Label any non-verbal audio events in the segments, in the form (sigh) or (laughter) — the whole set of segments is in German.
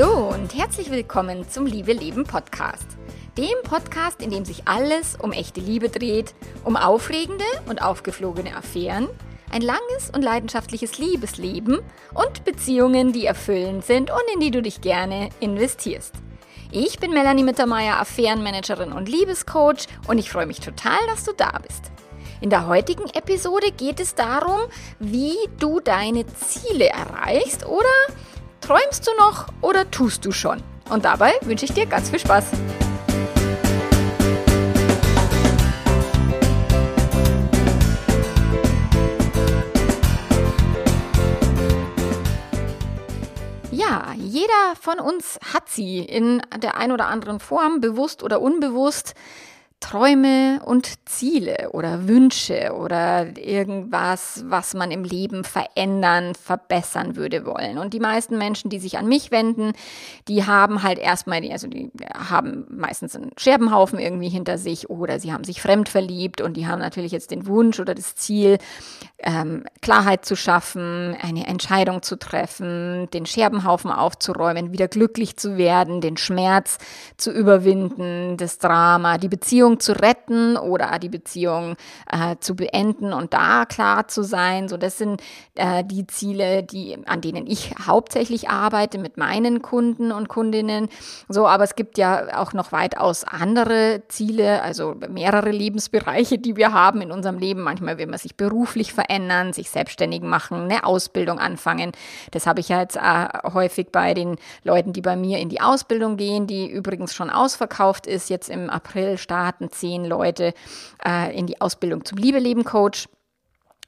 Hallo und herzlich willkommen zum Liebe Leben Podcast. Dem Podcast, in dem sich alles um echte Liebe dreht, um aufregende und aufgeflogene Affären, ein langes und leidenschaftliches Liebesleben und Beziehungen, die erfüllend sind und in die du dich gerne investierst. Ich bin Melanie Mittermeier, Affärenmanagerin und Liebescoach und ich freue mich total, dass du da bist. In der heutigen Episode geht es darum, wie du deine Ziele erreichst oder Träumst du noch oder tust du schon? Und dabei wünsche ich dir ganz viel Spaß. Ja, jeder von uns hat sie in der ein oder anderen Form, bewusst oder unbewusst. Träume und Ziele oder Wünsche oder irgendwas, was man im Leben verändern, verbessern würde wollen. Und die meisten Menschen, die sich an mich wenden, die haben halt erstmal, also die haben meistens einen Scherbenhaufen irgendwie hinter sich oder sie haben sich fremd verliebt und die haben natürlich jetzt den Wunsch oder das Ziel, ähm, Klarheit zu schaffen, eine Entscheidung zu treffen, den Scherbenhaufen aufzuräumen, wieder glücklich zu werden, den Schmerz zu überwinden, das Drama, die Beziehung zu retten oder die Beziehung äh, zu beenden und da klar zu sein. So, das sind äh, die Ziele, die, an denen ich hauptsächlich arbeite mit meinen Kunden und Kundinnen. So, aber es gibt ja auch noch weitaus andere Ziele, also mehrere Lebensbereiche, die wir haben in unserem Leben. Manchmal will man sich beruflich verändern, sich selbstständig machen, eine Ausbildung anfangen. Das habe ich ja jetzt äh, häufig bei den Leuten, die bei mir in die Ausbildung gehen, die übrigens schon ausverkauft ist, jetzt im April starten starten zehn Leute äh, in die Ausbildung zum Liebeleben-Coach.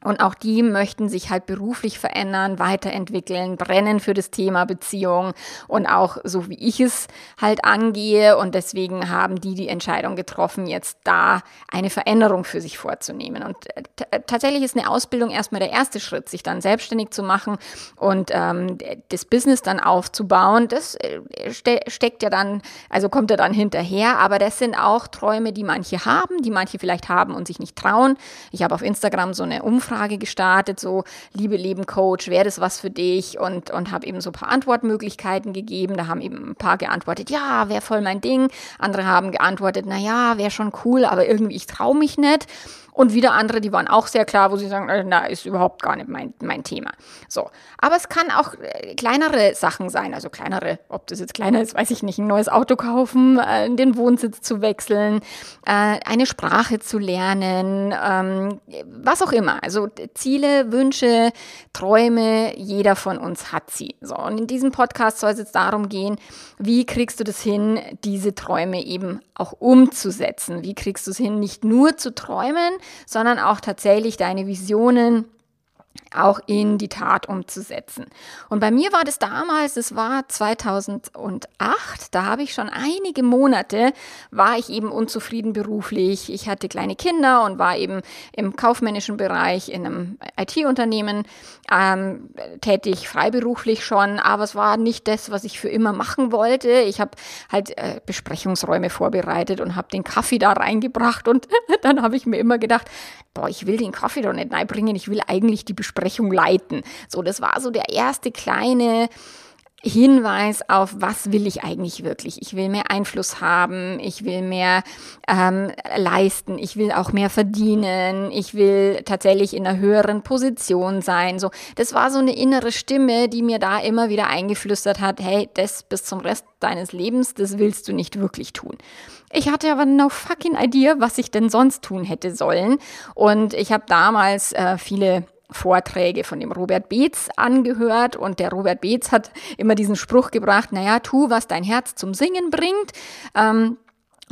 Und auch die möchten sich halt beruflich verändern, weiterentwickeln, brennen für das Thema Beziehung und auch so wie ich es halt angehe. Und deswegen haben die die Entscheidung getroffen, jetzt da eine Veränderung für sich vorzunehmen. Und äh, tatsächlich ist eine Ausbildung erstmal der erste Schritt, sich dann selbstständig zu machen und ähm, das Business dann aufzubauen. Das äh, ste steckt ja dann, also kommt ja dann hinterher. Aber das sind auch Träume, die manche haben, die manche vielleicht haben und sich nicht trauen. Ich habe auf Instagram so eine Umfrage Umfrage gestartet, so liebe Leben Coach, wäre das was für dich? Und, und habe eben so ein paar Antwortmöglichkeiten gegeben. Da haben eben ein paar geantwortet, ja, wäre voll mein Ding. Andere haben geantwortet, na ja, wäre schon cool, aber irgendwie ich traue mich nicht. Und wieder andere, die waren auch sehr klar, wo sie sagen, äh, na, ist überhaupt gar nicht mein, mein Thema. So. Aber es kann auch äh, kleinere Sachen sein, also kleinere, ob das jetzt kleiner ist, weiß ich nicht, ein neues Auto kaufen, äh, den Wohnsitz zu wechseln, äh, eine Sprache zu lernen, ähm, was auch immer. Also Ziele, Wünsche, Träume, jeder von uns hat sie. So. Und in diesem Podcast soll es jetzt darum gehen, wie kriegst du das hin, diese Träume eben auch umzusetzen? Wie kriegst du es hin, nicht nur zu träumen, sondern auch tatsächlich deine Visionen auch in die Tat umzusetzen. Und bei mir war das damals, es war 2008, da habe ich schon einige Monate, war ich eben unzufrieden beruflich. Ich hatte kleine Kinder und war eben im kaufmännischen Bereich in einem IT-Unternehmen ähm, tätig, freiberuflich schon, aber es war nicht das, was ich für immer machen wollte. Ich habe halt äh, Besprechungsräume vorbereitet und habe den Kaffee da reingebracht und (laughs) dann habe ich mir immer gedacht, boah, ich will den Kaffee doch nicht reinbringen, ich will eigentlich die Besprechung leiten. So, das war so der erste kleine Hinweis auf, was will ich eigentlich wirklich. Ich will mehr Einfluss haben, ich will mehr ähm, leisten, ich will auch mehr verdienen, ich will tatsächlich in einer höheren Position sein. So, das war so eine innere Stimme, die mir da immer wieder eingeflüstert hat, hey, das bis zum Rest deines Lebens, das willst du nicht wirklich tun. Ich hatte aber no fucking idea, was ich denn sonst tun hätte sollen. Und ich habe damals äh, viele Vorträge von dem Robert Beetz angehört und der Robert Beetz hat immer diesen Spruch gebracht, naja, tu, was dein Herz zum Singen bringt. Ähm,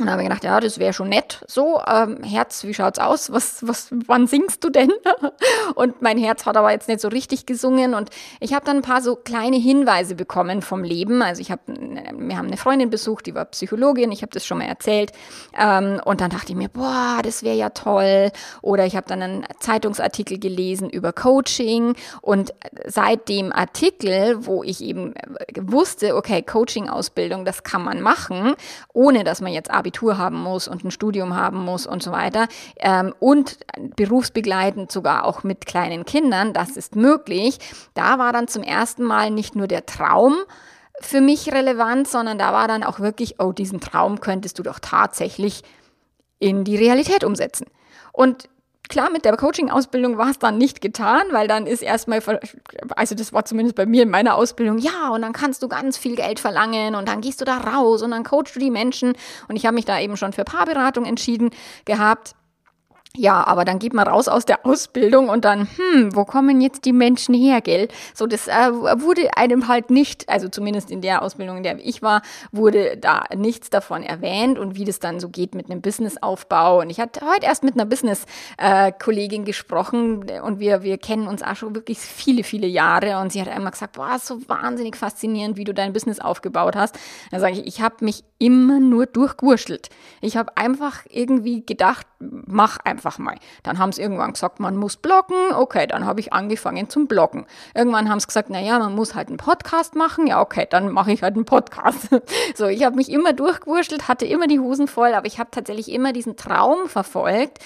und dann habe ich gedacht, ja, das wäre schon nett. So, ähm, Herz, wie schaut's aus? Was, was, wann singst du denn? (laughs) und mein Herz hat aber jetzt nicht so richtig gesungen. Und ich habe dann ein paar so kleine Hinweise bekommen vom Leben. Also ich habe, wir haben eine Freundin besucht, die war Psychologin. Ich habe das schon mal erzählt. Ähm, und dann dachte ich mir, boah, das wäre ja toll. Oder ich habe dann einen Zeitungsartikel gelesen über Coaching. Und seit dem Artikel, wo ich eben wusste, okay, Coaching-Ausbildung, das kann man machen, ohne dass man jetzt Abi Abitur haben muss und ein Studium haben muss und so weiter. Ähm, und berufsbegleitend sogar auch mit kleinen Kindern, das ist möglich. Da war dann zum ersten Mal nicht nur der Traum, für mich relevant, sondern da war dann auch wirklich, oh, diesen Traum könntest du doch tatsächlich in die Realität umsetzen. Und klar, mit der Coaching-Ausbildung war es dann nicht getan, weil dann ist erstmal, also das war zumindest bei mir in meiner Ausbildung, ja, und dann kannst du ganz viel Geld verlangen und dann gehst du da raus und dann coachst du die Menschen. Und ich habe mich da eben schon für Paarberatung entschieden gehabt. Ja, aber dann geht man raus aus der Ausbildung und dann, hm, wo kommen jetzt die Menschen her, gell? So, das äh, wurde einem halt nicht, also zumindest in der Ausbildung, in der ich war, wurde da nichts davon erwähnt und wie das dann so geht mit einem Businessaufbau. Und ich hatte heute erst mit einer Business-Kollegin gesprochen und wir, wir kennen uns auch schon wirklich viele, viele Jahre und sie hat einmal gesagt, boah, so wahnsinnig faszinierend, wie du dein Business aufgebaut hast. Dann sage ich, ich habe mich immer nur durchgewurschtelt. Ich habe einfach irgendwie gedacht, mach einfach mal. Dann haben sie irgendwann gesagt, man muss bloggen. Okay, dann habe ich angefangen zum Bloggen. Irgendwann haben sie gesagt, naja, man muss halt einen Podcast machen. Ja, okay, dann mache ich halt einen Podcast. (laughs) so, ich habe mich immer durchgewurschtelt, hatte immer die Hosen voll, aber ich habe tatsächlich immer diesen Traum verfolgt,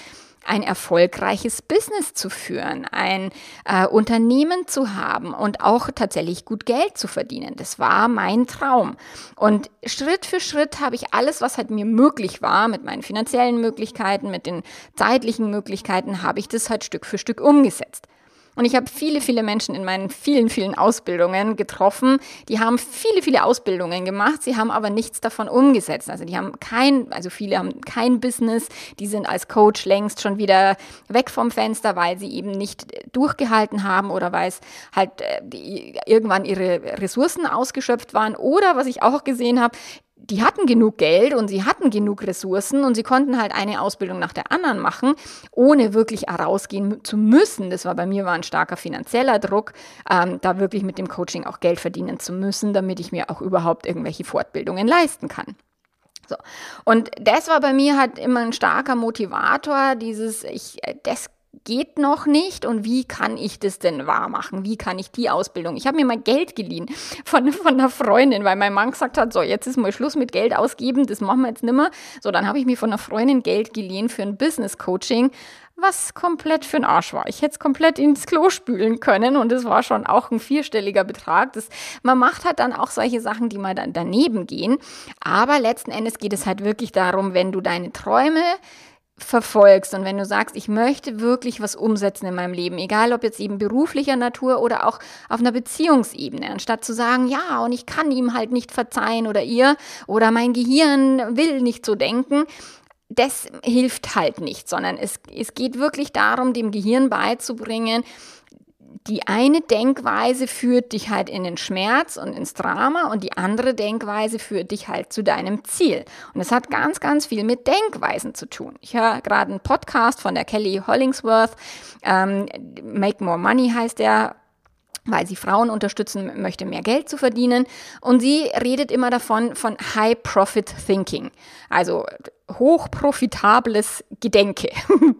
ein erfolgreiches Business zu führen, ein äh, Unternehmen zu haben und auch tatsächlich gut Geld zu verdienen. Das war mein Traum. Und Schritt für Schritt habe ich alles, was halt mir möglich war, mit meinen finanziellen Möglichkeiten, mit den zeitlichen Möglichkeiten, habe ich das halt Stück für Stück umgesetzt. Und ich habe viele, viele Menschen in meinen vielen, vielen Ausbildungen getroffen. Die haben viele, viele Ausbildungen gemacht, sie haben aber nichts davon umgesetzt. Also die haben kein, also viele haben kein Business, die sind als Coach längst schon wieder weg vom Fenster, weil sie eben nicht durchgehalten haben oder weil es halt äh, irgendwann ihre Ressourcen ausgeschöpft waren. Oder was ich auch gesehen habe, die hatten genug Geld und sie hatten genug Ressourcen und sie konnten halt eine Ausbildung nach der anderen machen, ohne wirklich herausgehen zu müssen. Das war bei mir war ein starker finanzieller Druck, ähm, da wirklich mit dem Coaching auch Geld verdienen zu müssen, damit ich mir auch überhaupt irgendwelche Fortbildungen leisten kann. So. Und das war bei mir halt immer ein starker Motivator, dieses, ich, das geht noch nicht und wie kann ich das denn wahr machen? Wie kann ich die Ausbildung? Ich habe mir mal Geld geliehen von, von einer Freundin, weil mein Mann gesagt hat, so, jetzt ist mal Schluss mit Geld ausgeben, das machen wir jetzt nimmer. So, dann habe ich mir von einer Freundin Geld geliehen für ein Business Coaching, was komplett für den Arsch war. Ich hätte es komplett ins Klo spülen können und es war schon auch ein vierstelliger Betrag. Das, man macht halt dann auch solche Sachen, die mal dann daneben gehen. Aber letzten Endes geht es halt wirklich darum, wenn du deine Träume verfolgst und wenn du sagst, ich möchte wirklich was umsetzen in meinem Leben, egal ob jetzt eben beruflicher Natur oder auch auf einer Beziehungsebene, anstatt zu sagen, ja, und ich kann ihm halt nicht verzeihen oder ihr oder mein Gehirn will nicht so denken, das hilft halt nicht, sondern es, es geht wirklich darum, dem Gehirn beizubringen, die eine Denkweise führt dich halt in den Schmerz und ins Drama und die andere Denkweise führt dich halt zu deinem Ziel. Und es hat ganz, ganz viel mit Denkweisen zu tun. Ich höre gerade einen Podcast von der Kelly Hollingsworth, ähm, Make More Money heißt der, weil sie Frauen unterstützen möchte, mehr Geld zu verdienen. Und sie redet immer davon, von High Profit Thinking. Also hochprofitables Gedenke.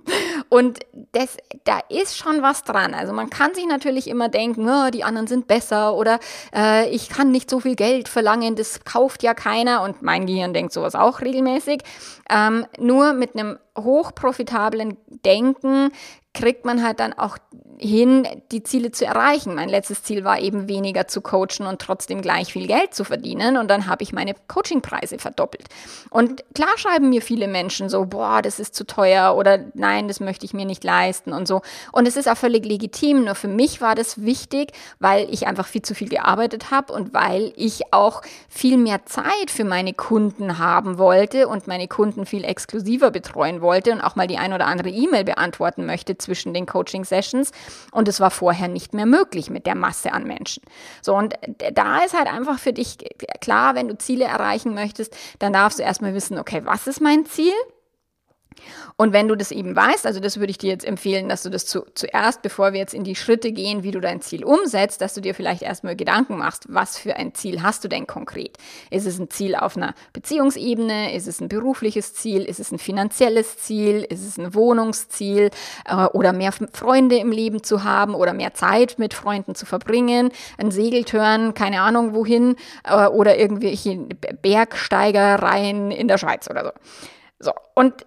(laughs) Und das, da ist schon was dran. Also man kann sich natürlich immer denken, oh, die anderen sind besser oder äh, ich kann nicht so viel Geld verlangen, das kauft ja keiner. Und mein Gehirn denkt sowas auch regelmäßig. Ähm, nur mit einem hochprofitablen Denken kriegt man halt dann auch hin, die Ziele zu erreichen. Mein letztes Ziel war eben weniger zu coachen und trotzdem gleich viel Geld zu verdienen. Und dann habe ich meine Coachingpreise verdoppelt. Und klar schreiben mir viele Menschen so, boah, das ist zu teuer oder nein, das möchte ich mir nicht leisten und so. Und es ist auch völlig legitim. Nur für mich war das wichtig, weil ich einfach viel zu viel gearbeitet habe und weil ich auch viel mehr Zeit für meine Kunden haben wollte und meine Kunden viel exklusiver betreuen wollte und auch mal die ein oder andere E-Mail beantworten möchte zwischen den Coaching-Sessions. Und es war vorher nicht mehr möglich mit der Masse an Menschen. So, und da ist halt einfach für dich klar, wenn du Ziele erreichen möchtest, dann darfst du erstmal wissen, okay, was ist mein Ziel? Und wenn du das eben weißt, also das würde ich dir jetzt empfehlen, dass du das zu, zuerst, bevor wir jetzt in die Schritte gehen, wie du dein Ziel umsetzt, dass du dir vielleicht erstmal Gedanken machst, was für ein Ziel hast du denn konkret? Ist es ein Ziel auf einer Beziehungsebene? Ist es ein berufliches Ziel? Ist es ein finanzielles Ziel? Ist es ein Wohnungsziel? Äh, oder mehr Freunde im Leben zu haben oder mehr Zeit mit Freunden zu verbringen? Ein Segeltörn, keine Ahnung wohin? Äh, oder irgendwelche Bergsteigereien in der Schweiz oder so. So, und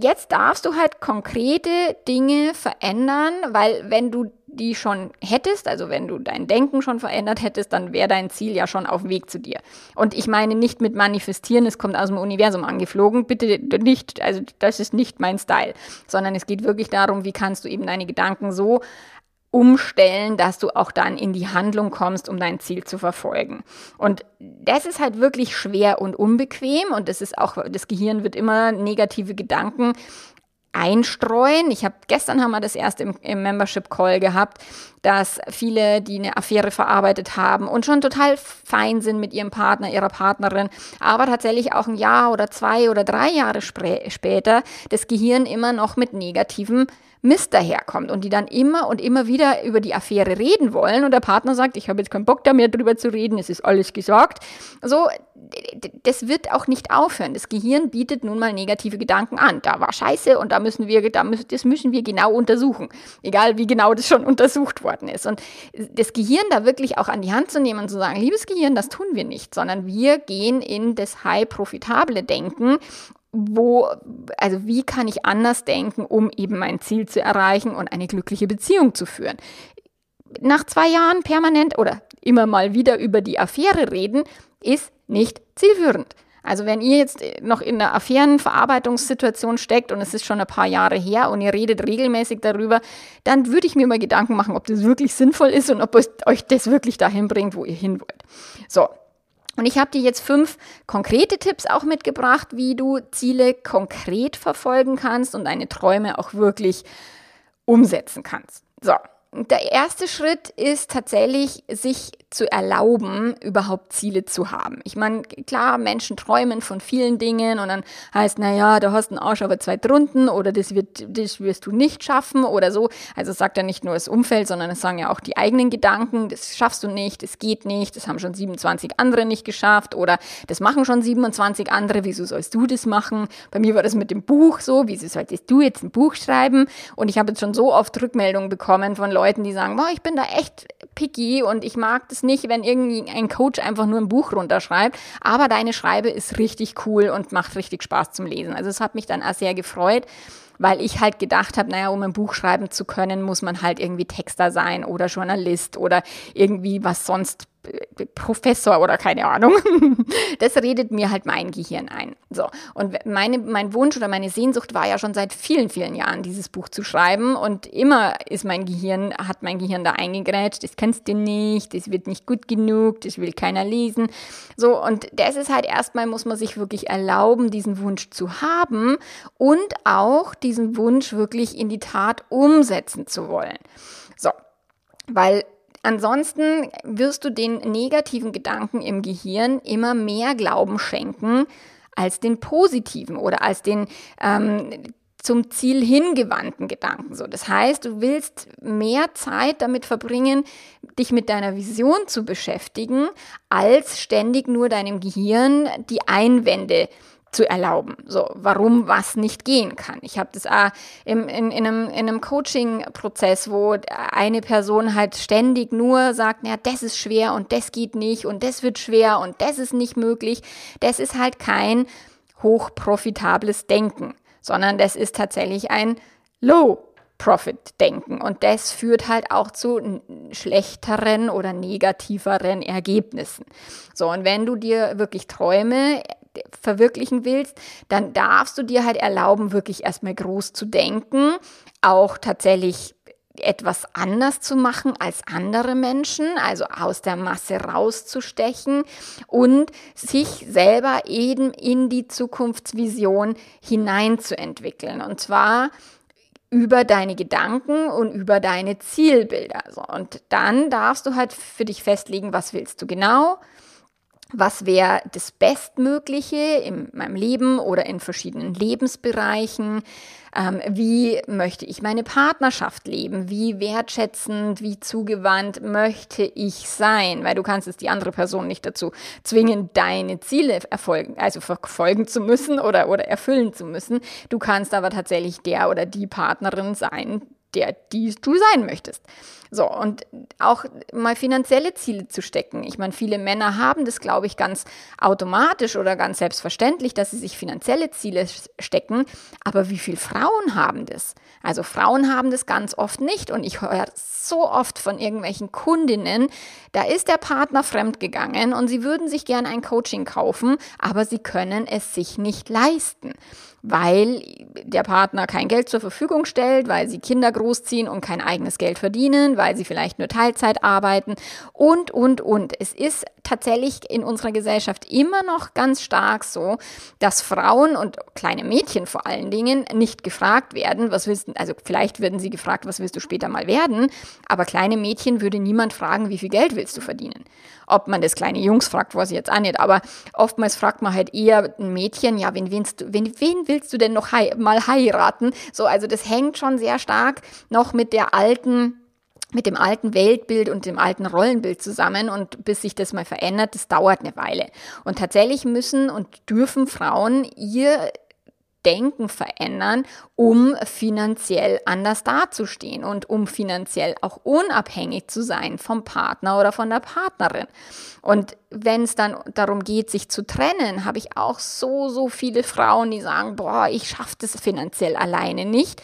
jetzt darfst du halt konkrete Dinge verändern, weil wenn du die schon hättest, also wenn du dein Denken schon verändert hättest, dann wäre dein Ziel ja schon auf dem Weg zu dir. Und ich meine nicht mit manifestieren, es kommt aus dem Universum angeflogen, bitte nicht, also das ist nicht mein Style, sondern es geht wirklich darum, wie kannst du eben deine Gedanken so umstellen, dass du auch dann in die Handlung kommst, um dein Ziel zu verfolgen. Und das ist halt wirklich schwer und unbequem und das ist auch, das Gehirn wird immer negative Gedanken einstreuen. Ich habe gestern haben wir das erst im, im Membership Call gehabt, dass viele, die eine Affäre verarbeitet haben und schon total fein sind mit ihrem Partner, ihrer Partnerin, aber tatsächlich auch ein Jahr oder zwei oder drei Jahre später das Gehirn immer noch mit negativen Mist daherkommt und die dann immer und immer wieder über die Affäre reden wollen und der Partner sagt, ich habe jetzt keinen Bock da mehr drüber zu reden, es ist alles gesagt. So, das wird auch nicht aufhören. Das Gehirn bietet nun mal negative Gedanken an. Da war Scheiße und da müssen wir, da müssen, das müssen wir genau untersuchen. Egal wie genau das schon untersucht worden ist. Und das Gehirn da wirklich auch an die Hand zu nehmen und zu sagen, liebes Gehirn, das tun wir nicht, sondern wir gehen in das high profitable Denken wo, also wie kann ich anders denken, um eben mein Ziel zu erreichen und eine glückliche Beziehung zu führen. Nach zwei Jahren permanent oder immer mal wieder über die Affäre reden, ist nicht zielführend. Also wenn ihr jetzt noch in einer Affärenverarbeitungssituation steckt und es ist schon ein paar Jahre her und ihr redet regelmäßig darüber, dann würde ich mir mal Gedanken machen, ob das wirklich sinnvoll ist und ob euch das wirklich dahin bringt, wo ihr hin wollt. So, und ich habe dir jetzt fünf konkrete Tipps auch mitgebracht, wie du Ziele konkret verfolgen kannst und deine Träume auch wirklich umsetzen kannst. So, der erste Schritt ist tatsächlich, sich zu erlauben, überhaupt Ziele zu haben. Ich meine, klar, Menschen träumen von vielen Dingen und dann heißt, na ja, du hast einen Arsch aber zwei drunten oder das wird, das wirst du nicht schaffen oder so. Also sagt ja nicht nur das Umfeld, sondern es sagen ja auch die eigenen Gedanken, das schaffst du nicht, das geht nicht, das haben schon 27 andere nicht geschafft oder das machen schon 27 andere, wieso sollst du das machen? Bei mir war das mit dem Buch so, wieso solltest du jetzt ein Buch schreiben? Und ich habe jetzt schon so oft Rückmeldungen bekommen von Leuten, die sagen, boah, ich bin da echt picky und ich mag das nicht, wenn irgendwie ein Coach einfach nur ein Buch runterschreibt, aber deine Schreibe ist richtig cool und macht richtig Spaß zum Lesen. Also es hat mich dann auch sehr gefreut weil ich halt gedacht habe, naja, um ein Buch schreiben zu können, muss man halt irgendwie Texter sein oder Journalist oder irgendwie was sonst Professor oder keine Ahnung. (laughs) Das redet mir halt mein Gehirn ein. So. Und meine, mein Wunsch oder meine Sehnsucht war ja schon seit vielen, vielen Jahren, dieses Buch zu schreiben. Und immer ist mein Gehirn, hat mein Gehirn da eingegrätscht. Das kannst du nicht, das wird nicht gut genug, das will keiner lesen. So. Und das ist halt erstmal, muss man sich wirklich erlauben, diesen Wunsch zu haben und auch diesen Wunsch wirklich in die Tat umsetzen zu wollen. So. Weil Ansonsten wirst du den negativen Gedanken im Gehirn immer mehr Glauben schenken als den positiven oder als den ähm, zum Ziel hingewandten Gedanken. So, das heißt, du willst mehr Zeit damit verbringen, dich mit deiner Vision zu beschäftigen, als ständig nur deinem Gehirn die Einwände zu erlauben, so warum was nicht gehen kann. Ich habe das auch im, in, in einem, in einem Coaching-Prozess, wo eine Person halt ständig nur sagt, ja, das ist schwer und das geht nicht und das wird schwer und das ist nicht möglich. Das ist halt kein hochprofitables Denken, sondern das ist tatsächlich ein Low Profit-Denken. Und das führt halt auch zu schlechteren oder negativeren Ergebnissen. So, und wenn du dir wirklich Träume verwirklichen willst, dann darfst du dir halt erlauben, wirklich erstmal groß zu denken, auch tatsächlich etwas anders zu machen als andere Menschen, also aus der Masse rauszustechen und sich selber eben in die Zukunftsvision hineinzuentwickeln. Und zwar über deine Gedanken und über deine Zielbilder. und dann darfst du halt für dich festlegen, was willst du genau, was wäre das Bestmögliche in meinem Leben oder in verschiedenen Lebensbereichen? Ähm, wie möchte ich meine Partnerschaft leben? Wie wertschätzend, wie zugewandt möchte ich sein? Weil du kannst es die andere Person nicht dazu zwingen, deine Ziele erfolgen, also verfolgen zu müssen oder, oder erfüllen zu müssen. Du kannst aber tatsächlich der oder die Partnerin sein, der, die du sein möchtest. So, und auch mal finanzielle Ziele zu stecken. Ich meine, viele Männer haben das, glaube ich, ganz automatisch oder ganz selbstverständlich, dass sie sich finanzielle Ziele stecken. Aber wie viele Frauen haben das? Also Frauen haben das ganz oft nicht. Und ich höre so oft von irgendwelchen Kundinnen, da ist der Partner fremdgegangen und sie würden sich gern ein Coaching kaufen, aber sie können es sich nicht leisten weil der Partner kein Geld zur Verfügung stellt, weil sie Kinder großziehen und kein eigenes Geld verdienen, weil sie vielleicht nur Teilzeit arbeiten und, und, und. Es ist tatsächlich in unserer Gesellschaft immer noch ganz stark so, dass Frauen und kleine Mädchen vor allen Dingen nicht gefragt werden, was willst du, also vielleicht werden sie gefragt, was willst du später mal werden, aber kleine Mädchen würde niemand fragen, wie viel Geld willst du verdienen. Ob man das kleine Jungs fragt, ich jetzt auch nicht, aber oftmals fragt man halt eher ein Mädchen, ja, wen, willst du, wen, wen willst du denn noch hei mal heiraten? So, also das hängt schon sehr stark noch mit der alten mit dem alten Weltbild und dem alten Rollenbild zusammen und bis sich das mal verändert, das dauert eine Weile. Und tatsächlich müssen und dürfen Frauen ihr Denken verändern, um finanziell anders dazustehen und um finanziell auch unabhängig zu sein vom Partner oder von der Partnerin. Und wenn es dann darum geht, sich zu trennen, habe ich auch so, so viele Frauen, die sagen, boah, ich schaffe das finanziell alleine nicht.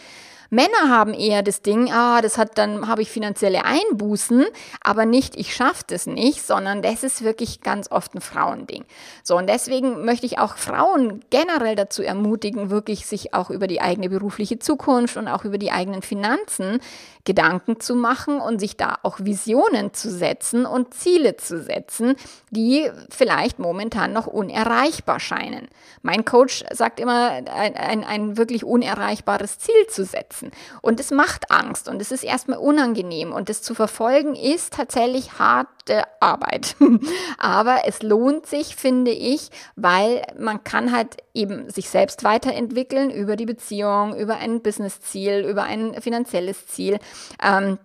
Männer haben eher das Ding, ah, das hat dann habe ich finanzielle Einbußen, aber nicht ich schaffe das nicht, sondern das ist wirklich ganz oft ein Frauending. So und deswegen möchte ich auch Frauen generell dazu ermutigen, wirklich sich auch über die eigene berufliche Zukunft und auch über die eigenen Finanzen Gedanken zu machen und sich da auch Visionen zu setzen und Ziele zu setzen, die vielleicht momentan noch unerreichbar scheinen. Mein Coach sagt immer, ein, ein, ein wirklich unerreichbares Ziel zu setzen. Und es macht Angst und es ist erstmal unangenehm und es zu verfolgen ist tatsächlich harte Arbeit. (laughs) Aber es lohnt sich, finde ich, weil man kann halt eben sich selbst weiterentwickeln über die Beziehung, über ein Business-Ziel, über ein finanzielles Ziel. Ähm,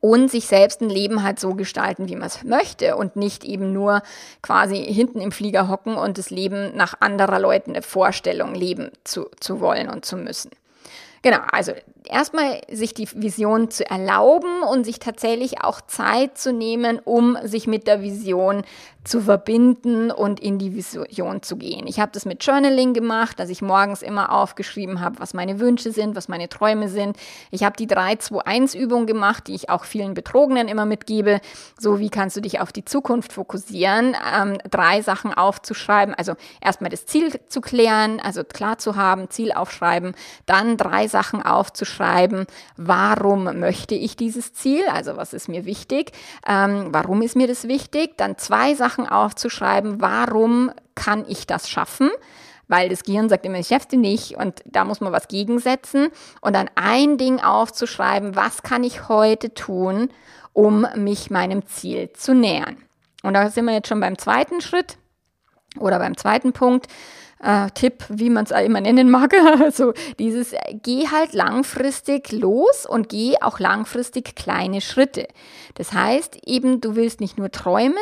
und sich selbst ein Leben halt so gestalten, wie man es möchte und nicht eben nur quasi hinten im Flieger hocken und das Leben nach anderer Leuten eine Vorstellung leben zu, zu wollen und zu müssen. Genau, also erstmal sich die Vision zu erlauben und sich tatsächlich auch Zeit zu nehmen, um sich mit der Vision zu verbinden und in die Vision zu gehen. Ich habe das mit Journaling gemacht, dass ich morgens immer aufgeschrieben habe, was meine Wünsche sind, was meine Träume sind. Ich habe die 3-2-1-Übung gemacht, die ich auch vielen Betrogenen immer mitgebe. So, wie kannst du dich auf die Zukunft fokussieren? Ähm, drei Sachen aufzuschreiben. Also erstmal das Ziel zu klären, also klar zu haben, Ziel aufschreiben. Dann drei Sachen aufzuschreiben. Warum möchte ich dieses Ziel? Also was ist mir wichtig? Ähm, warum ist mir das wichtig? Dann zwei Sachen aufzuschreiben, warum kann ich das schaffen? Weil das Gehirn sagt immer, ich schaff's nicht und da muss man was gegensetzen. Und dann ein Ding aufzuschreiben, was kann ich heute tun, um mich meinem Ziel zu nähern. Und da sind wir jetzt schon beim zweiten Schritt oder beim zweiten Punkt äh, Tipp, wie man es immer nennen mag. (laughs) Also dieses, äh, geh halt langfristig los und geh auch langfristig kleine Schritte. Das heißt eben, du willst nicht nur träumen,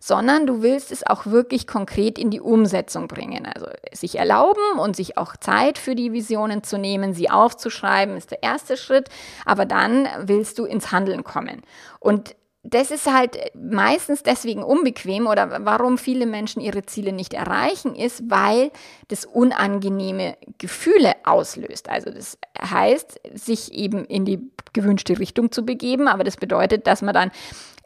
sondern du willst es auch wirklich konkret in die Umsetzung bringen. Also sich erlauben und sich auch Zeit für die Visionen zu nehmen, sie aufzuschreiben, ist der erste Schritt. Aber dann willst du ins Handeln kommen. Und das ist halt meistens deswegen unbequem oder warum viele Menschen ihre Ziele nicht erreichen, ist, weil das unangenehme Gefühle auslöst. Also das heißt, sich eben in die gewünschte Richtung zu begeben, aber das bedeutet, dass man dann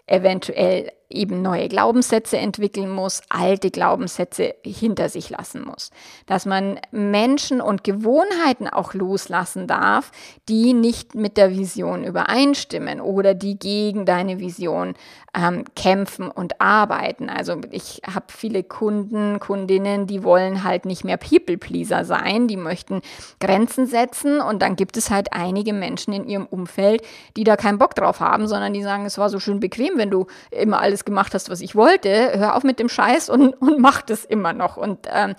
eventuell eben neue Glaubenssätze entwickeln muss, alte Glaubenssätze hinter sich lassen muss. Dass man Menschen und Gewohnheiten auch loslassen darf, die nicht mit der Vision übereinstimmen oder die gegen deine Vision ähm, kämpfen und arbeiten. Also ich habe viele Kunden, Kundinnen, die wollen halt nicht mehr People-Pleaser sein, die möchten Grenzen setzen und dann gibt es halt einige Menschen in ihrem Umfeld, die da keinen Bock drauf haben, sondern die sagen, es war so schön bequem, wenn du immer alles gemacht hast, was ich wollte, hör auf mit dem Scheiß und, (laughs) und mach das immer noch und ähm,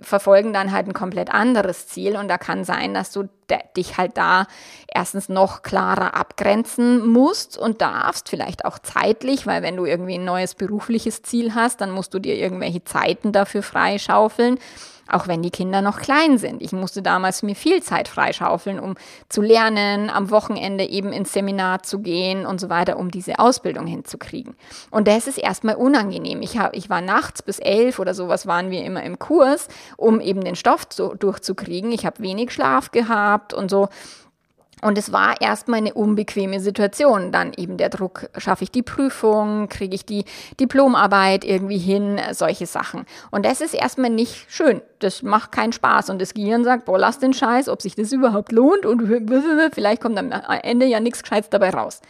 verfolgen dann halt ein komplett anderes Ziel und da kann sein, dass du dich halt da erstens noch klarer abgrenzen musst und darfst, vielleicht auch zeitlich, weil wenn du irgendwie ein neues berufliches Ziel hast, dann musst du dir irgendwelche Zeiten dafür freischaufeln. Auch wenn die Kinder noch klein sind. Ich musste damals mir viel Zeit freischaufeln, um zu lernen, am Wochenende eben ins Seminar zu gehen und so weiter, um diese Ausbildung hinzukriegen. Und das ist erstmal unangenehm. Ich, hab, ich war nachts bis elf oder sowas waren wir immer im Kurs, um eben den Stoff zu, durchzukriegen. Ich habe wenig Schlaf gehabt und so. Und es war erstmal eine unbequeme Situation. Dann eben der Druck, schaffe ich die Prüfung, kriege ich die Diplomarbeit irgendwie hin, solche Sachen. Und das ist erstmal nicht schön. Das macht keinen Spaß. Und das Gehirn sagt, boah, lass den Scheiß, ob sich das überhaupt lohnt und (laughs) vielleicht kommt am Ende ja nichts Gescheites dabei raus.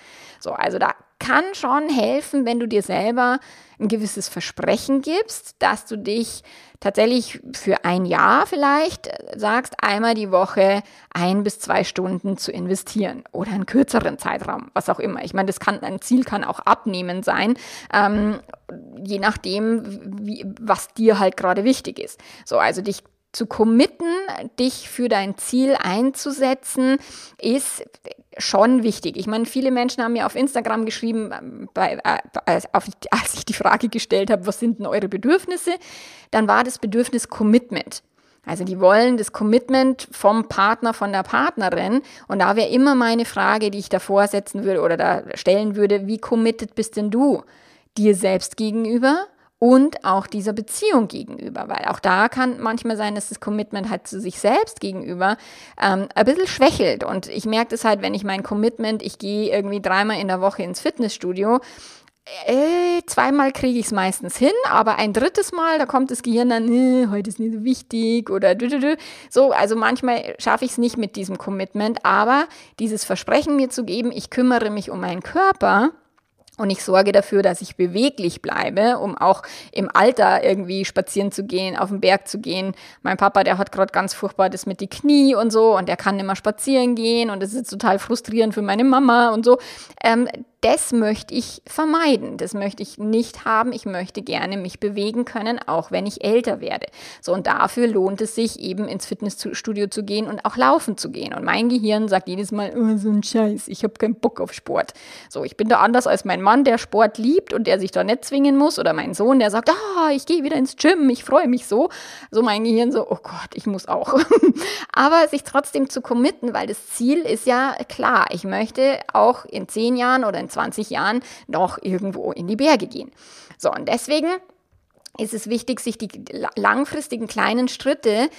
So, also da kann schon helfen, wenn du dir selber ein gewisses Versprechen gibst, dass du dich tatsächlich für ein Jahr vielleicht sagst, einmal die Woche ein bis zwei Stunden zu investieren oder einen kürzeren Zeitraum, was auch immer. Ich meine, das kann ein Ziel kann auch abnehmen sein, ähm, je nachdem, wie, was dir halt gerade wichtig ist. So, also dich zu committen, dich für dein Ziel einzusetzen, ist schon wichtig. Ich meine, viele Menschen haben mir auf Instagram geschrieben, ähm, bei, äh, als, als ich die Frage gestellt habe, was sind denn eure Bedürfnisse, dann war das Bedürfnis Commitment. Also die wollen das Commitment vom Partner, von der Partnerin. Und da wäre immer meine Frage, die ich davor setzen würde oder da stellen würde, wie committed bist denn du dir selbst gegenüber? Und auch dieser Beziehung gegenüber, weil auch da kann manchmal sein, dass das Commitment halt zu sich selbst gegenüber ähm, ein bisschen schwächelt. Und ich merke das halt, wenn ich mein Commitment, ich gehe irgendwie dreimal in der Woche ins Fitnessstudio, äh, zweimal kriege ich es meistens hin, aber ein drittes Mal, da kommt das Gehirn dann, äh, heute ist nicht so wichtig oder du, du, du. so. Also manchmal schaffe ich es nicht mit diesem Commitment, aber dieses Versprechen mir zu geben, ich kümmere mich um meinen Körper, und ich sorge dafür, dass ich beweglich bleibe, um auch im Alter irgendwie spazieren zu gehen, auf den Berg zu gehen. Mein Papa, der hat gerade ganz furchtbar das mit die Knie und so und der kann nicht mehr spazieren gehen und das ist total frustrierend für meine Mama und so. Ähm, das möchte ich vermeiden. Das möchte ich nicht haben. Ich möchte gerne mich bewegen können, auch wenn ich älter werde. So, und dafür lohnt es sich eben ins Fitnessstudio zu gehen und auch laufen zu gehen. Und mein Gehirn sagt jedes Mal, oh, so ein Scheiß, ich habe keinen Bock auf Sport. So, ich bin da anders als mein Mann, der Sport liebt und der sich da nicht zwingen muss. Oder mein Sohn, der sagt, ah, ich gehe wieder ins Gym, ich freue mich so. So mein Gehirn so, oh Gott, ich muss auch. (laughs) Aber sich trotzdem zu committen, weil das Ziel ist ja klar. Ich möchte auch in zehn Jahren oder in 20 Jahren noch irgendwo in die Berge gehen. So, und deswegen ist es wichtig, sich die langfristigen kleinen Schritte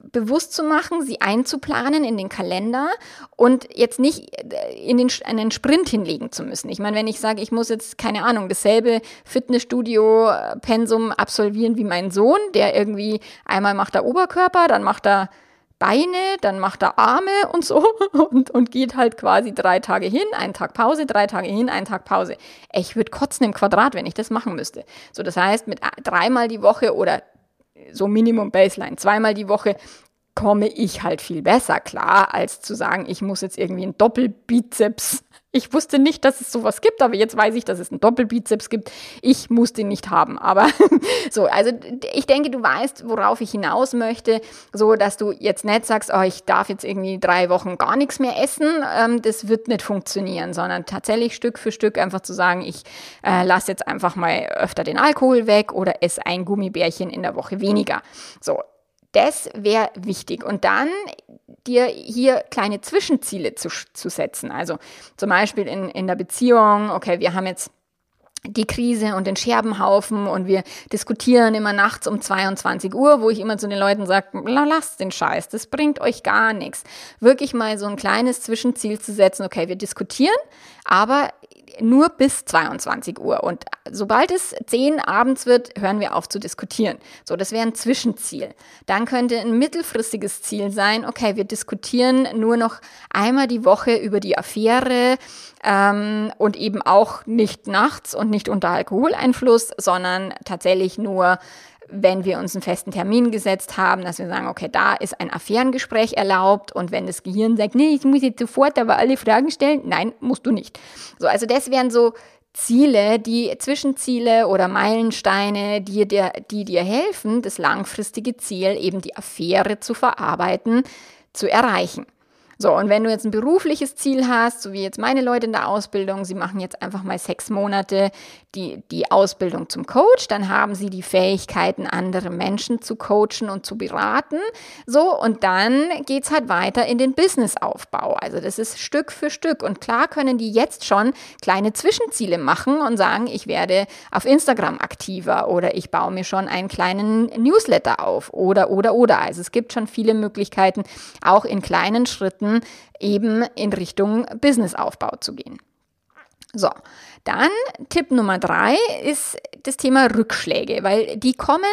bewusst zu machen, sie einzuplanen in den Kalender und jetzt nicht äh, in den, einen Sprint hinlegen zu müssen. Ich meine, wenn ich sage, ich muss jetzt, keine Ahnung, dasselbe Fitnessstudio-Pensum absolvieren wie mein Sohn, der irgendwie einmal macht er Oberkörper, dann macht er Beine, dann macht er Arme und so (laughs) und, und geht halt quasi drei Tage hin, einen Tag Pause, drei Tage hin, einen Tag Pause. Ich würde kotzen im Quadrat, wenn ich das machen müsste. So, das heißt, mit dreimal die Woche oder so Minimum Baseline, zweimal die Woche komme ich halt viel besser klar, als zu sagen, ich muss jetzt irgendwie einen Doppelbizeps (laughs) ich wusste nicht, dass es sowas gibt, aber jetzt weiß ich, dass es einen Doppelbizeps gibt. Ich muss den nicht haben. Aber (laughs) so, also ich denke, du weißt, worauf ich hinaus möchte, so dass du jetzt nicht sagst, oh, ich darf jetzt irgendwie drei Wochen gar nichts mehr essen. Ähm, das wird nicht funktionieren, sondern tatsächlich Stück für Stück einfach zu sagen, ich äh, lasse jetzt einfach mal öfter den Alkohol weg oder esse ein Gummibärchen in der Woche weniger. So, das wäre wichtig. Und dann dir hier kleine Zwischenziele zu, zu setzen. Also zum Beispiel in, in der Beziehung, okay, wir haben jetzt die Krise und den Scherbenhaufen und wir diskutieren immer nachts um 22 Uhr, wo ich immer zu den Leuten sage, lasst den Scheiß, das bringt euch gar nichts. Wirklich mal so ein kleines Zwischenziel zu setzen, okay, wir diskutieren, aber nur bis 22 Uhr. Und sobald es 10 abends wird, hören wir auf zu diskutieren. So, das wäre ein Zwischenziel. Dann könnte ein mittelfristiges Ziel sein, okay, wir diskutieren nur noch einmal die Woche über die Affäre ähm, und eben auch nicht nachts und nicht unter Alkoholeinfluss, sondern tatsächlich nur wenn wir uns einen festen Termin gesetzt haben, dass wir sagen, okay, da ist ein Affärengespräch erlaubt und wenn das Gehirn sagt, nee, ich muss jetzt sofort aber alle Fragen stellen, nein, musst du nicht. So, also das wären so Ziele, die Zwischenziele oder Meilensteine, die dir, die dir helfen, das langfristige Ziel, eben die Affäre zu verarbeiten, zu erreichen. So, und wenn du jetzt ein berufliches Ziel hast, so wie jetzt meine Leute in der Ausbildung, sie machen jetzt einfach mal sechs Monate die, die Ausbildung zum Coach, dann haben sie die Fähigkeiten, andere Menschen zu coachen und zu beraten. So, und dann geht's halt weiter in den Businessaufbau. Also das ist Stück für Stück. Und klar können die jetzt schon kleine Zwischenziele machen und sagen, ich werde auf Instagram aktiver oder ich baue mir schon einen kleinen Newsletter auf oder, oder, oder. Also es gibt schon viele Möglichkeiten, auch in kleinen Schritten eben in Richtung Businessaufbau zu gehen. So, dann Tipp Nummer drei ist das Thema Rückschläge, weil die kommen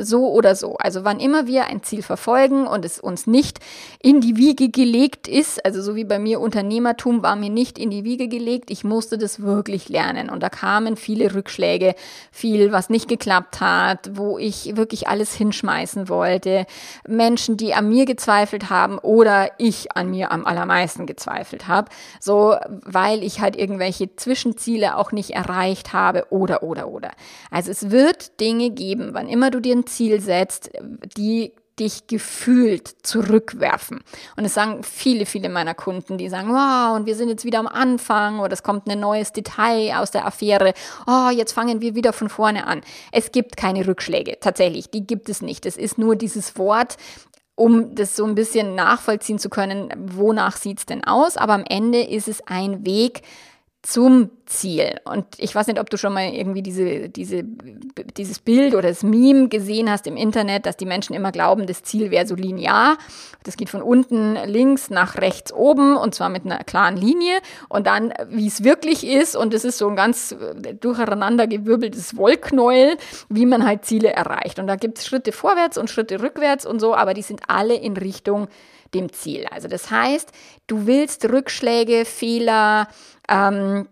so oder so. Also wann immer wir ein Ziel verfolgen und es uns nicht in die Wiege gelegt ist, also so wie bei mir Unternehmertum war mir nicht in die Wiege gelegt, ich musste das wirklich lernen. Und da kamen viele Rückschläge, viel, was nicht geklappt hat, wo ich wirklich alles hinschmeißen wollte, Menschen, die an mir gezweifelt haben oder ich an mir am allermeisten gezweifelt habe, so weil ich halt irgendwelche Zwischenziele auch nicht erreicht habe oder, oder, oder. Also es wird Dinge geben, wann immer du dir ein Ziel setzt, die dich gefühlt zurückwerfen. Und es sagen viele, viele meiner Kunden, die sagen, wow, und wir sind jetzt wieder am Anfang oder es kommt ein neues Detail aus der Affäre. Oh, jetzt fangen wir wieder von vorne an. Es gibt keine Rückschläge. Tatsächlich, die gibt es nicht. Es ist nur dieses Wort, um das so ein bisschen nachvollziehen zu können, wonach sieht's denn aus. Aber am Ende ist es ein Weg, zum Ziel. Und ich weiß nicht, ob du schon mal irgendwie diese, diese, dieses Bild oder das Meme gesehen hast im Internet, dass die Menschen immer glauben, das Ziel wäre so linear. Das geht von unten links nach rechts oben und zwar mit einer klaren Linie. Und dann, wie es wirklich ist, und es ist so ein ganz durcheinander gewirbeltes Wollknäuel, wie man halt Ziele erreicht. Und da gibt es Schritte vorwärts und Schritte rückwärts und so, aber die sind alle in Richtung dem Ziel. Also das heißt, du willst Rückschläge, Fehler, ähm,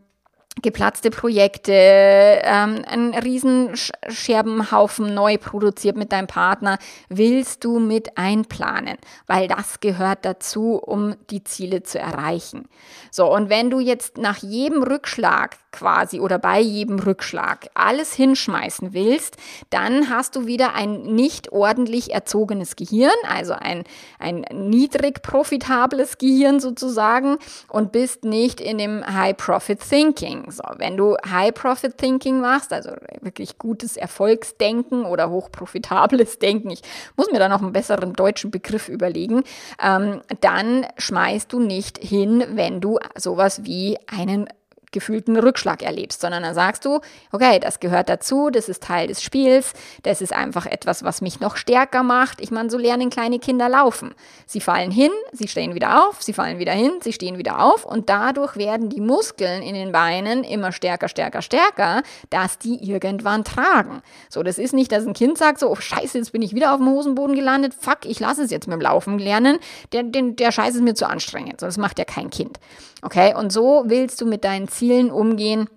geplatzte Projekte, ähm, ein Riesenscherbenhaufen neu produziert mit deinem Partner, willst du mit einplanen, weil das gehört dazu, um die Ziele zu erreichen. So, und wenn du jetzt nach jedem Rückschlag quasi oder bei jedem Rückschlag alles hinschmeißen willst, dann hast du wieder ein nicht ordentlich erzogenes Gehirn, also ein, ein niedrig profitables Gehirn sozusagen und bist nicht in dem High Profit Thinking. So, wenn du High-Profit Thinking machst, also wirklich gutes Erfolgsdenken oder hochprofitables (laughs) Denken, ich muss mir da noch einen besseren deutschen Begriff überlegen, ähm, dann schmeißt du nicht hin, wenn du sowas wie einen gefühlten Rückschlag erlebst, sondern dann sagst du, okay, das gehört dazu, das ist Teil des Spiels, das ist einfach etwas, was mich noch stärker macht. Ich meine, so lernen kleine Kinder laufen. Sie fallen hin, sie stehen wieder auf, sie fallen wieder hin, sie stehen wieder auf und dadurch werden die Muskeln in den Beinen immer stärker, stärker, stärker, dass die irgendwann tragen. So, das ist nicht, dass ein Kind sagt so, oh scheiße, jetzt bin ich wieder auf dem Hosenboden gelandet, fuck, ich lasse es jetzt mit dem Laufen lernen, der, der, der Scheiß ist mir zu anstrengend. So, das macht ja kein Kind. Okay, und so willst du mit deinen Zielen umgehen,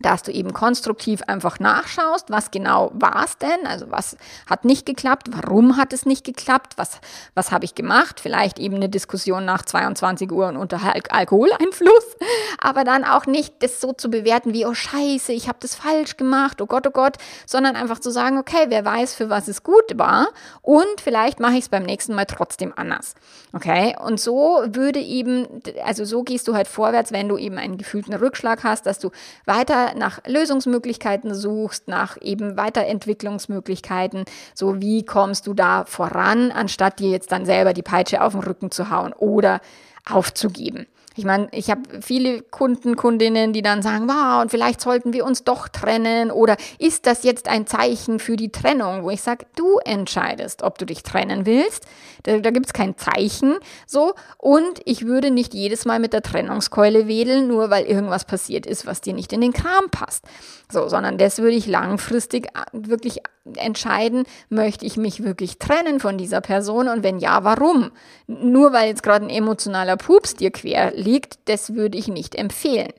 dass du eben konstruktiv einfach nachschaust, was genau war es denn, also was hat nicht geklappt, warum hat es nicht geklappt, was, was habe ich gemacht, vielleicht eben eine Diskussion nach 22 Uhr und unter Al Alkoholeinfluss, (laughs) aber dann auch nicht das so zu bewerten wie, oh scheiße, ich habe das falsch gemacht, oh Gott, oh Gott, sondern einfach zu sagen, okay, wer weiß, für was es gut war und vielleicht mache ich es beim nächsten Mal trotzdem anders, okay, und so würde eben, also so gehst du halt vorwärts, wenn du eben einen gefühlten Rückschlag hast, dass du weiter nach Lösungsmöglichkeiten suchst, nach eben Weiterentwicklungsmöglichkeiten, so wie kommst du da voran, anstatt dir jetzt dann selber die Peitsche auf den Rücken zu hauen oder aufzugeben. Ich meine, ich habe viele Kunden, Kundinnen, die dann sagen, wow, und vielleicht sollten wir uns doch trennen oder ist das jetzt ein Zeichen für die Trennung, wo ich sage, du entscheidest, ob du dich trennen willst. Da, da gibt es kein Zeichen so und ich würde nicht jedes Mal mit der Trennungskeule wedeln, nur weil irgendwas passiert ist, was dir nicht in den Kram passt. So, sondern das würde ich langfristig äh, wirklich entscheiden, möchte ich mich wirklich trennen von dieser Person und wenn ja, warum? Nur weil jetzt gerade ein emotionaler Pups dir quer liegt, das würde ich nicht empfehlen.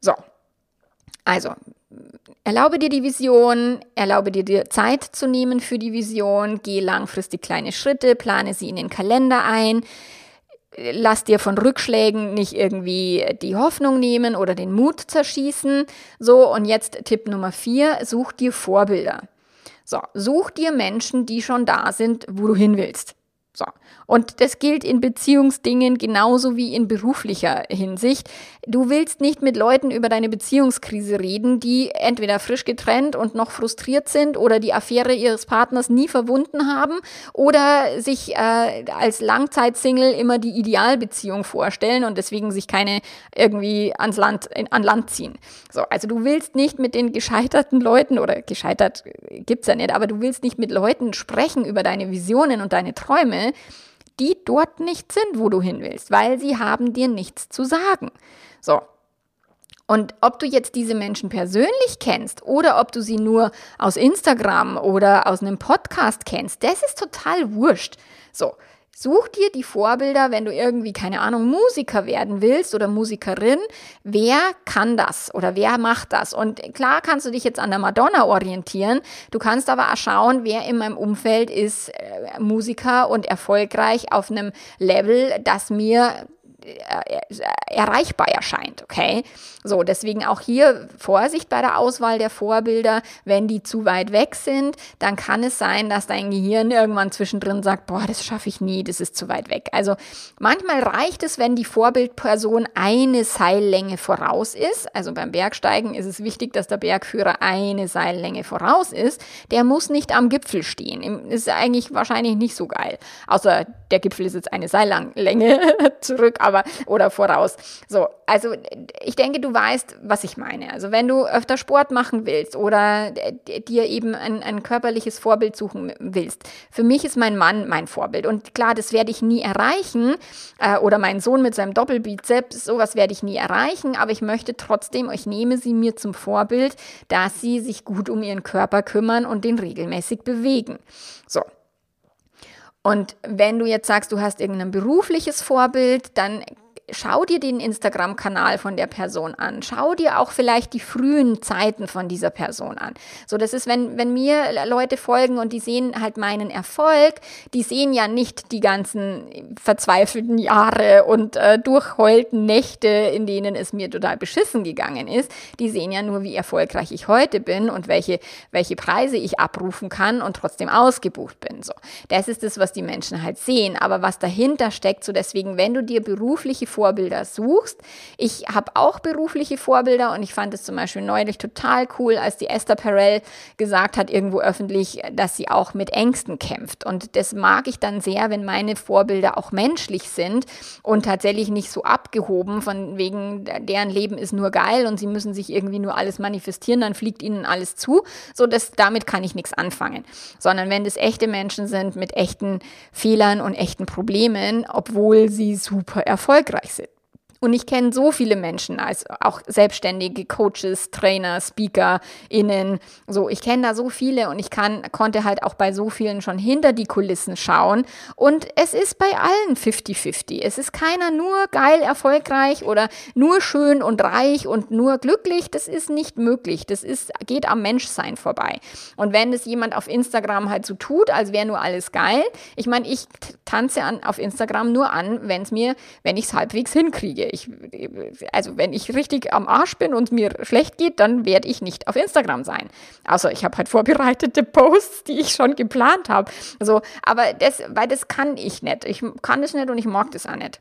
So, also erlaube dir die Vision, erlaube dir die Zeit zu nehmen für die Vision, geh langfristig kleine Schritte, plane sie in den Kalender ein, lass dir von Rückschlägen nicht irgendwie die Hoffnung nehmen oder den Mut zerschießen. So, und jetzt Tipp Nummer vier, such dir Vorbilder. So, such dir Menschen, die schon da sind, wo du hin willst. So. Und das gilt in Beziehungsdingen genauso wie in beruflicher Hinsicht. Du willst nicht mit Leuten über deine Beziehungskrise reden, die entweder frisch getrennt und noch frustriert sind oder die Affäre ihres Partners nie verwunden haben oder sich äh, als Langzeitsingle immer die Idealbeziehung vorstellen und deswegen sich keine irgendwie ans Land, in, an Land ziehen. So, also du willst nicht mit den gescheiterten Leuten oder gescheitert gibt's ja nicht, aber du willst nicht mit Leuten sprechen über deine Visionen und deine Träume, die dort nicht sind, wo du hin willst, weil sie haben dir nichts zu sagen. So. Und ob du jetzt diese Menschen persönlich kennst oder ob du sie nur aus Instagram oder aus einem Podcast kennst, das ist total wurscht. So. Such dir die Vorbilder, wenn du irgendwie, keine Ahnung, Musiker werden willst oder Musikerin. Wer kann das oder wer macht das? Und klar kannst du dich jetzt an der Madonna orientieren. Du kannst aber auch schauen, wer in meinem Umfeld ist äh, Musiker und erfolgreich auf einem Level, das mir äh, erreichbar erscheint, okay? So, deswegen auch hier Vorsicht bei der Auswahl der Vorbilder. Wenn die zu weit weg sind, dann kann es sein, dass dein Gehirn irgendwann zwischendrin sagt, boah, das schaffe ich nie, das ist zu weit weg. Also manchmal reicht es, wenn die Vorbildperson eine Seillänge voraus ist. Also beim Bergsteigen ist es wichtig, dass der Bergführer eine Seillänge voraus ist. Der muss nicht am Gipfel stehen. Ist eigentlich wahrscheinlich nicht so geil. Außer der Gipfel ist jetzt eine Seillänge (laughs) zurück, aber oder voraus. So, also ich denke, du weißt, was ich meine. Also wenn du öfter Sport machen willst oder dir eben ein, ein körperliches Vorbild suchen willst. Für mich ist mein Mann mein Vorbild. Und klar, das werde ich nie erreichen. Äh, oder mein Sohn mit seinem Doppelbizeps, sowas werde ich nie erreichen. Aber ich möchte trotzdem, ich nehme sie mir zum Vorbild, dass sie sich gut um ihren Körper kümmern und den regelmäßig bewegen. So, und wenn du jetzt sagst, du hast irgendein berufliches Vorbild, dann schau dir den Instagram-Kanal von der Person an. Schau dir auch vielleicht die frühen Zeiten von dieser Person an. So, das ist, wenn, wenn mir Leute folgen und die sehen halt meinen Erfolg, die sehen ja nicht die ganzen verzweifelten Jahre und äh, durchheulten Nächte, in denen es mir total beschissen gegangen ist. Die sehen ja nur, wie erfolgreich ich heute bin und welche, welche Preise ich abrufen kann und trotzdem ausgebucht bin. So, das ist das, was die Menschen halt sehen. Aber was dahinter steckt, so deswegen, wenn du dir berufliche Vorbilder suchst. Ich habe auch berufliche Vorbilder und ich fand es zum Beispiel neulich total cool, als die Esther Perel gesagt hat, irgendwo öffentlich, dass sie auch mit Ängsten kämpft. Und das mag ich dann sehr, wenn meine Vorbilder auch menschlich sind und tatsächlich nicht so abgehoben, von wegen, deren Leben ist nur geil und sie müssen sich irgendwie nur alles manifestieren, dann fliegt ihnen alles zu. So, das, damit kann ich nichts anfangen. Sondern wenn das echte Menschen sind mit echten Fehlern und echten Problemen, obwohl sie super erfolgreich sind. Und ich kenne so viele Menschen, als auch selbstständige Coaches, Trainer, Speaker, innen. So, ich kenne da so viele und ich kann, konnte halt auch bei so vielen schon hinter die Kulissen schauen. Und es ist bei allen 50-50. Es ist keiner nur geil erfolgreich oder nur schön und reich und nur glücklich. Das ist nicht möglich. Das ist, geht am Menschsein vorbei. Und wenn es jemand auf Instagram halt so tut, als wäre nur alles geil. Ich meine, ich tanze an, auf Instagram nur an, wenn es mir, wenn ich es halbwegs hinkriege ich, also wenn ich richtig am Arsch bin und mir schlecht geht, dann werde ich nicht auf Instagram sein. Also ich habe halt vorbereitete Posts, die ich schon geplant habe. So, aber das, weil das kann ich nicht. Ich kann das nicht und ich mag das auch nicht.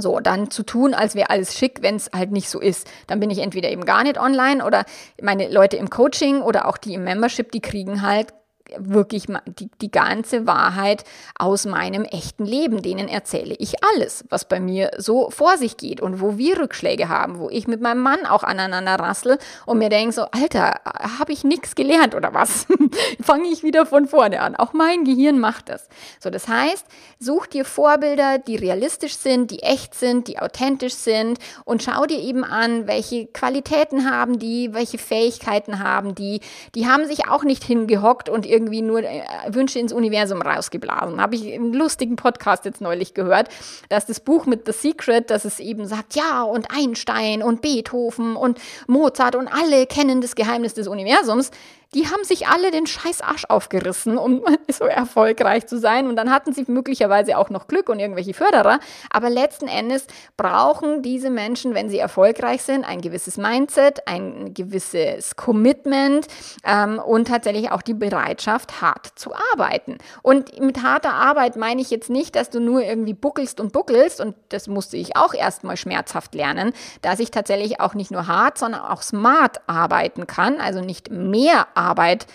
So, dann zu tun, als wäre alles schick, wenn es halt nicht so ist. Dann bin ich entweder eben gar nicht online oder meine Leute im Coaching oder auch die im Membership, die kriegen halt wirklich die, die ganze Wahrheit aus meinem echten Leben. Denen erzähle ich alles, was bei mir so vor sich geht und wo wir Rückschläge haben, wo ich mit meinem Mann auch aneinander rassel und mir denke so, Alter, habe ich nichts gelernt oder was? (laughs) Fange ich wieder von vorne an. Auch mein Gehirn macht das. So, das heißt, such dir Vorbilder, die realistisch sind, die echt sind, die authentisch sind und schau dir eben an, welche Qualitäten haben die, welche Fähigkeiten haben die. Die haben sich auch nicht hingehockt und irgendwie irgendwie nur äh, Wünsche ins Universum rausgeblasen. Habe ich einen lustigen Podcast jetzt neulich gehört, dass das Buch mit The Secret, dass es eben sagt, ja, und Einstein und Beethoven und Mozart und alle kennen das Geheimnis des Universums. Die haben sich alle den scheiß Arsch aufgerissen, um (laughs) so erfolgreich zu sein. Und dann hatten sie möglicherweise auch noch Glück und irgendwelche Förderer. Aber letzten Endes brauchen diese Menschen, wenn sie erfolgreich sind, ein gewisses Mindset, ein gewisses Commitment ähm, und tatsächlich auch die Bereitschaft, hart zu arbeiten. Und mit harter Arbeit meine ich jetzt nicht, dass du nur irgendwie buckelst und buckelst. Und das musste ich auch erstmal schmerzhaft lernen, dass ich tatsächlich auch nicht nur hart, sondern auch smart arbeiten kann. Also nicht mehr Arbeit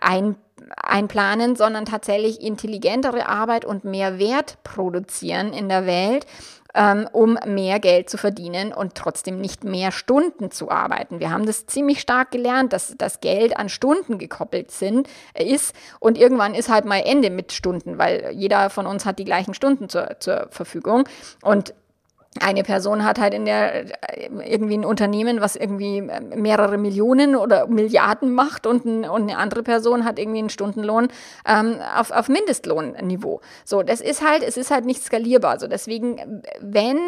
ein, einplanen, sondern tatsächlich intelligentere Arbeit und mehr Wert produzieren in der Welt, ähm, um mehr Geld zu verdienen und trotzdem nicht mehr Stunden zu arbeiten. Wir haben das ziemlich stark gelernt, dass das Geld an Stunden gekoppelt sind, äh, ist und irgendwann ist halt mal Ende mit Stunden, weil jeder von uns hat die gleichen Stunden zur, zur Verfügung und eine Person hat halt in der irgendwie ein Unternehmen, was irgendwie mehrere Millionen oder Milliarden macht und, ein, und eine andere Person hat irgendwie einen Stundenlohn ähm, auf, auf Mindestlohnniveau. So, das ist halt, es ist halt nicht skalierbar. So, deswegen, wenn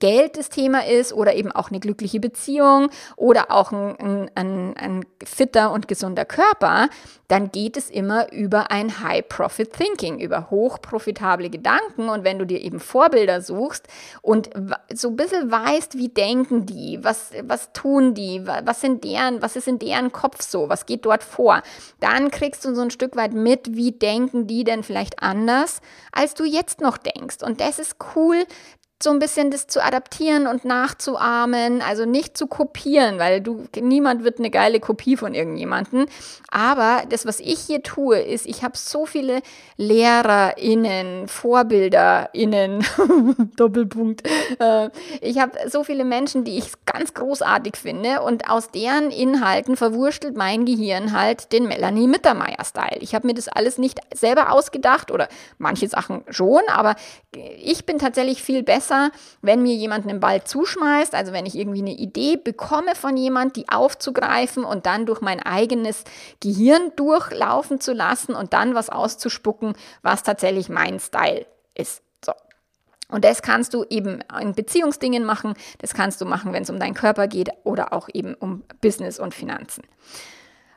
Geld das Thema ist oder eben auch eine glückliche Beziehung oder auch ein, ein, ein fitter und gesunder Körper, dann geht es immer über ein High-Profit-Thinking, über hochprofitable Gedanken. Und wenn du dir eben Vorbilder suchst und so ein bisschen weißt, wie denken die, was, was tun die, was sind deren, was ist in deren Kopf so, was geht dort vor, dann kriegst du so ein Stück weit mit, wie denken die denn vielleicht anders, als du jetzt noch denkst. Und das ist cool, so ein bisschen das zu adaptieren und nachzuahmen, also nicht zu kopieren, weil du niemand wird eine geile Kopie von irgendjemanden, aber das was ich hier tue, ist ich habe so viele Lehrerinnen, Vorbilderinnen, (laughs) Doppelpunkt. Äh, ich habe so viele Menschen, die ich ganz großartig finde und aus deren Inhalten verwurstelt mein Gehirn halt den Melanie Mittermeier Style. Ich habe mir das alles nicht selber ausgedacht oder manche Sachen schon, aber ich bin tatsächlich viel besser besser, wenn mir jemand einen Ball zuschmeißt, also wenn ich irgendwie eine Idee bekomme von jemand, die aufzugreifen und dann durch mein eigenes Gehirn durchlaufen zu lassen und dann was auszuspucken, was tatsächlich mein Style ist. Und das kannst du eben in Beziehungsdingen machen, das kannst du machen, wenn es um deinen Körper geht oder auch eben um Business und Finanzen.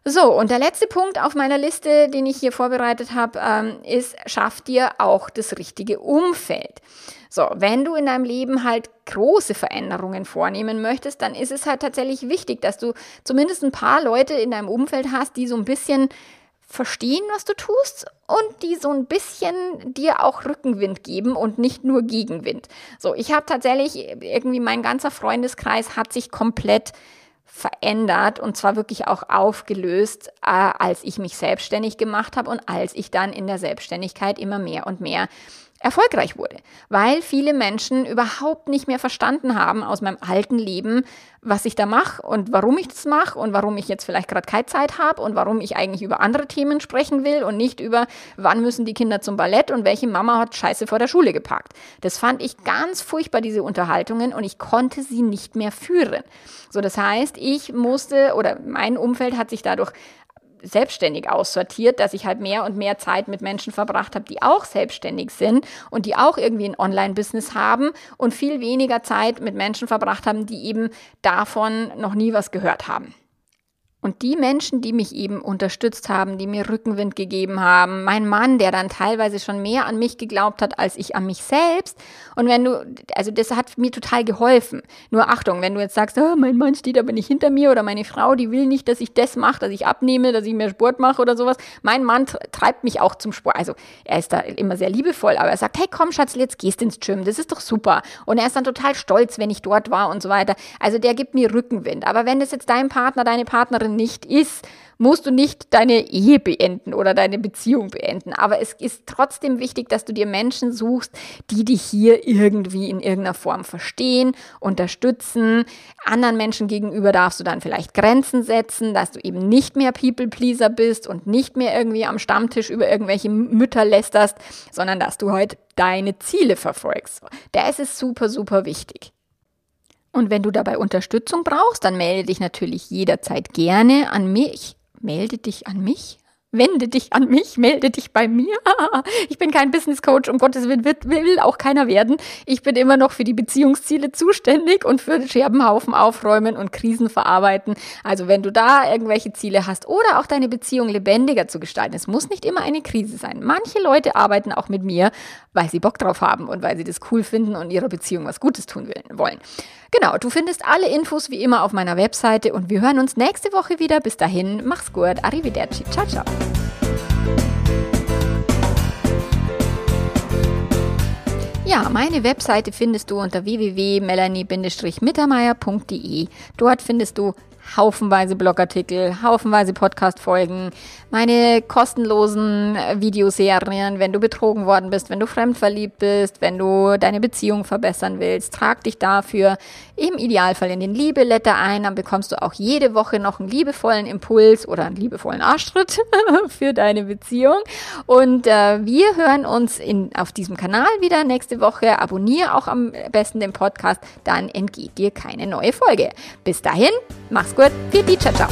So, und der letzte Punkt auf meiner Liste, den ich hier vorbereitet habe, ähm, ist, schaff dir auch das richtige Umfeld. So, wenn du in deinem Leben halt große Veränderungen vornehmen möchtest, dann ist es halt tatsächlich wichtig, dass du zumindest ein paar Leute in deinem Umfeld hast, die so ein bisschen verstehen, was du tust und die so ein bisschen dir auch Rückenwind geben und nicht nur Gegenwind. So, ich habe tatsächlich irgendwie mein ganzer Freundeskreis hat sich komplett verändert und zwar wirklich auch aufgelöst, äh, als ich mich selbstständig gemacht habe und als ich dann in der Selbstständigkeit immer mehr und mehr erfolgreich wurde, weil viele Menschen überhaupt nicht mehr verstanden haben aus meinem alten Leben, was ich da mache und warum ich das mache und warum ich jetzt vielleicht gerade keine Zeit habe und warum ich eigentlich über andere Themen sprechen will und nicht über, wann müssen die Kinder zum Ballett und welche Mama hat Scheiße vor der Schule geparkt. Das fand ich ganz furchtbar, diese Unterhaltungen, und ich konnte sie nicht mehr führen. So, das heißt, ich musste oder mein Umfeld hat sich dadurch selbstständig aussortiert, dass ich halt mehr und mehr Zeit mit Menschen verbracht habe, die auch selbstständig sind und die auch irgendwie ein Online-Business haben und viel weniger Zeit mit Menschen verbracht haben, die eben davon noch nie was gehört haben. Und die Menschen, die mich eben unterstützt haben, die mir Rückenwind gegeben haben, mein Mann, der dann teilweise schon mehr an mich geglaubt hat als ich an mich selbst. Und wenn du, also das hat mir total geholfen. Nur Achtung, wenn du jetzt sagst, oh, mein Mann steht aber nicht hinter mir oder meine Frau, die will nicht, dass ich das mache, dass ich abnehme, dass ich mehr Sport mache oder sowas. Mein Mann treibt mich auch zum Sport. Also er ist da immer sehr liebevoll, aber er sagt, hey komm Schatz, jetzt gehst ins Gym, das ist doch super. Und er ist dann total stolz, wenn ich dort war und so weiter. Also der gibt mir Rückenwind. Aber wenn das jetzt dein Partner, deine Partnerin nicht ist, musst du nicht deine Ehe beenden oder deine Beziehung beenden. Aber es ist trotzdem wichtig, dass du dir Menschen suchst, die dich hier irgendwie in irgendeiner Form verstehen, unterstützen. Anderen Menschen gegenüber darfst du dann vielleicht Grenzen setzen, dass du eben nicht mehr People-Pleaser bist und nicht mehr irgendwie am Stammtisch über irgendwelche Mütter lästerst, sondern dass du heute deine Ziele verfolgst. Das ist super, super wichtig. Und wenn du dabei Unterstützung brauchst, dann melde dich natürlich jederzeit gerne an mich. Melde dich an mich? wende dich an mich, melde dich bei mir. (laughs) Ich bin kein Business Coach, um Gottes Willen will, will auch keiner werden. Ich bin immer noch für die Beziehungsziele zuständig und für Scherbenhaufen aufräumen und Krisen verarbeiten. Also wenn du da irgendwelche Ziele hast oder auch deine Beziehung lebendiger zu gestalten, es muss nicht immer eine Krise sein. Manche Leute arbeiten auch mit mir, weil sie Bock drauf haben und weil sie das cool finden und ihrer Beziehung was Gutes tun wollen. Genau, du findest alle Infos wie immer auf meiner Webseite und wir hören uns nächste Woche wieder. Bis dahin, mach's gut. Arrivederci. Ciao, ciao. Ja, meine Webseite findest du unter www.melanie-mittermeier.de. Dort findest du haufenweise Blogartikel, haufenweise Podcast-Folgen, meine kostenlosen Videoserien, wenn du betrogen worden bist, wenn du fremdverliebt bist, wenn du deine Beziehung verbessern willst, trag dich dafür im Idealfall in den Liebeletter ein, dann bekommst du auch jede Woche noch einen liebevollen Impuls oder einen liebevollen Arschtritt (laughs) für deine Beziehung. Und äh, wir hören uns in, auf diesem Kanal wieder nächste Woche. Abonniere auch am besten den Podcast, dann entgeht dir keine neue Folge. Bis dahin, mach's Gut, pipi, ciao, ciao.